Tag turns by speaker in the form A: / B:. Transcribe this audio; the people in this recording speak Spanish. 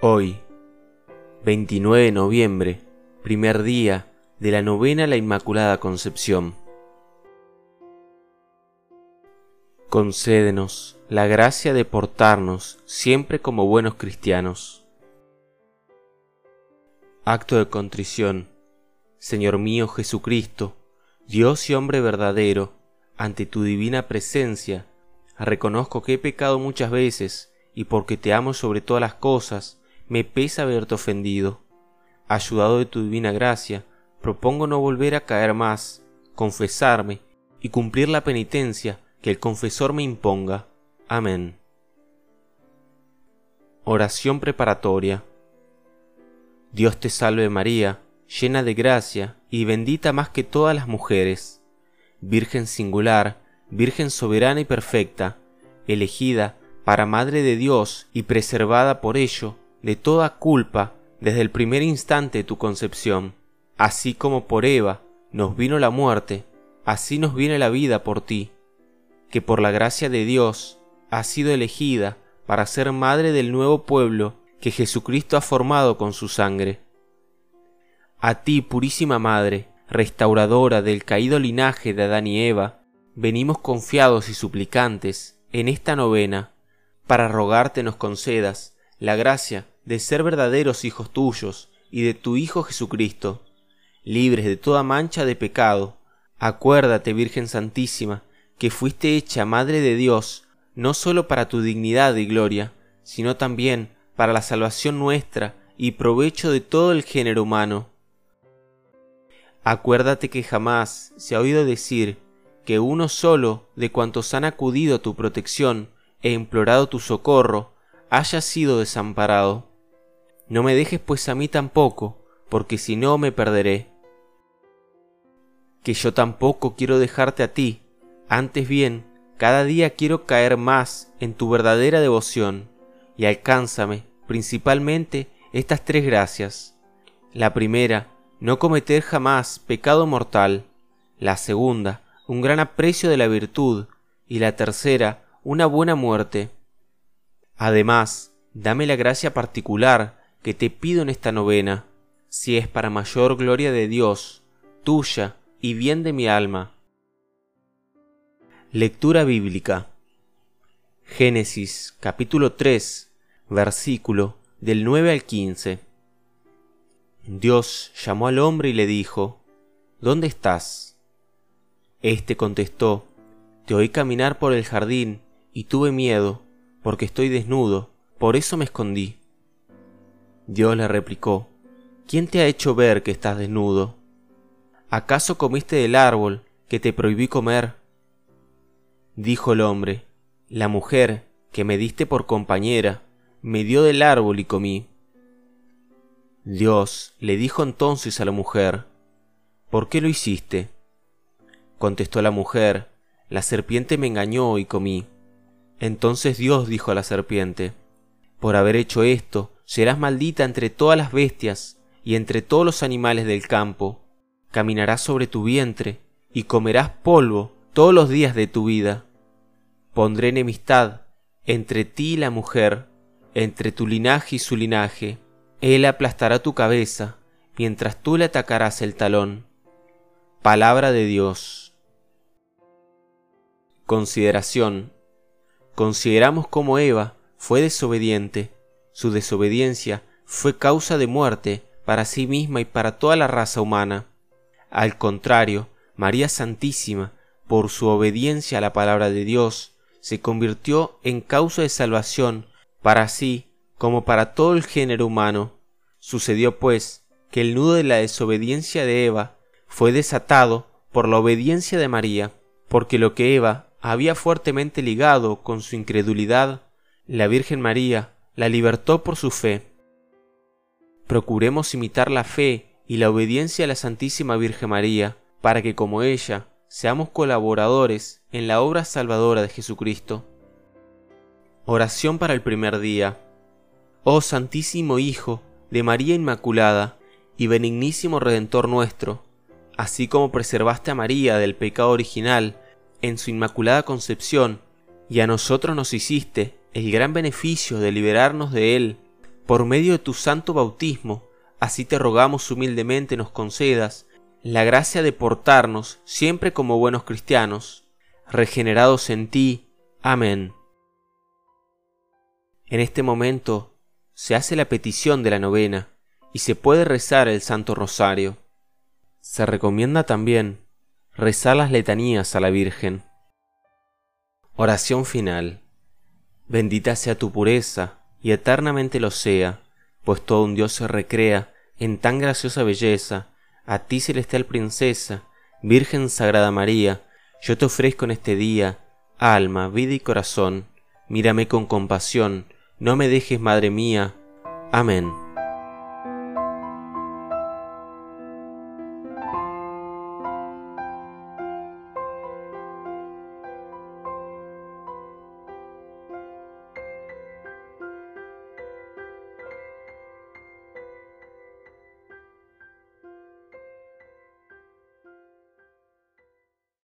A: Hoy, 29 de noviembre, primer día de la novena la Inmaculada Concepción. Concédenos la gracia de portarnos siempre como buenos cristianos. Acto de contrición. Señor mío Jesucristo, Dios y hombre verdadero, ante tu divina presencia, reconozco que he pecado muchas veces y porque te amo sobre todas las cosas, me pesa haberte ofendido. Ayudado de tu divina gracia, propongo no volver a caer más, confesarme y cumplir la penitencia que el confesor me imponga. Amén. Oración preparatoria. Dios te salve María, llena de gracia y bendita más que todas las mujeres, Virgen singular, Virgen soberana y perfecta, elegida para Madre de Dios y preservada por ello de toda culpa desde el primer instante de tu concepción. Así como por Eva nos vino la muerte, así nos viene la vida por ti, que por la gracia de Dios has sido elegida para ser madre del nuevo pueblo que Jesucristo ha formado con su sangre. A ti, purísima Madre, restauradora del caído linaje de Adán y Eva, venimos confiados y suplicantes en esta novena, para rogarte nos concedas la gracia de ser verdaderos hijos tuyos y de tu Hijo Jesucristo, libres de toda mancha de pecado. Acuérdate, Virgen Santísima, que fuiste hecha Madre de Dios, no sólo para tu dignidad y gloria, sino también para la salvación nuestra y provecho de todo el género humano. Acuérdate que jamás se ha oído decir que uno solo de cuantos han acudido a tu protección e implorado tu socorro haya sido desamparado. No me dejes pues a mí tampoco, porque si no me perderé. Que yo tampoco quiero dejarte a ti, antes bien, cada día quiero caer más en tu verdadera devoción, y alcánzame, principalmente, estas tres gracias. La primera, no cometer jamás pecado mortal. La segunda, un gran aprecio de la virtud. Y la tercera, una buena muerte. Además, dame la gracia particular que te pido en esta novena, si es para mayor gloria de Dios, tuya y bien de mi alma. Lectura bíblica. Génesis capítulo 3, versículo del 9 al 15. Dios llamó al hombre y le dijo, ¿Dónde estás? Este contestó, Te oí caminar por el jardín y tuve miedo porque estoy desnudo, por eso me escondí. Dios le replicó, ¿quién te ha hecho ver que estás desnudo? ¿Acaso comiste del árbol que te prohibí comer? Dijo el hombre, la mujer que me diste por compañera, me dio del árbol y comí. Dios le dijo entonces a la mujer, ¿por qué lo hiciste? Contestó la mujer, la serpiente me engañó y comí. Entonces Dios dijo a la serpiente, Por haber hecho esto, serás maldita entre todas las bestias y entre todos los animales del campo. Caminarás sobre tu vientre y comerás polvo todos los días de tu vida. Pondré enemistad entre ti y la mujer, entre tu linaje y su linaje. Él aplastará tu cabeza, mientras tú le atacarás el talón. Palabra de Dios. Consideración Consideramos como Eva fue desobediente. Su desobediencia fue causa de muerte para sí misma y para toda la raza humana. Al contrario, María Santísima, por su obediencia a la palabra de Dios, se convirtió en causa de salvación para sí como para todo el género humano. Sucedió pues que el nudo de la desobediencia de Eva fue desatado por la obediencia de María, porque lo que Eva había fuertemente ligado con su incredulidad, la Virgen María la libertó por su fe. Procuremos imitar la fe y la obediencia a la Santísima Virgen María, para que como ella seamos colaboradores en la obra salvadora de Jesucristo. Oración para el primer día. Oh Santísimo Hijo de María Inmaculada y benignísimo Redentor nuestro, así como preservaste a María del pecado original en su inmaculada concepción, y a nosotros nos hiciste el gran beneficio de liberarnos de él por medio de tu santo bautismo, así te rogamos humildemente nos concedas la gracia de portarnos siempre como buenos cristianos, regenerados en ti. Amén. En este momento se hace la petición de la novena y se puede rezar el Santo Rosario. Se recomienda también rezar las letanías a la Virgen. Oración final. Bendita sea tu pureza y eternamente lo sea, pues todo un Dios se recrea en tan graciosa belleza, a ti celestial princesa, Virgen Sagrada María, yo te ofrezco en este día, alma, vida y corazón, mírame con compasión, no me dejes, Madre mía. Amén.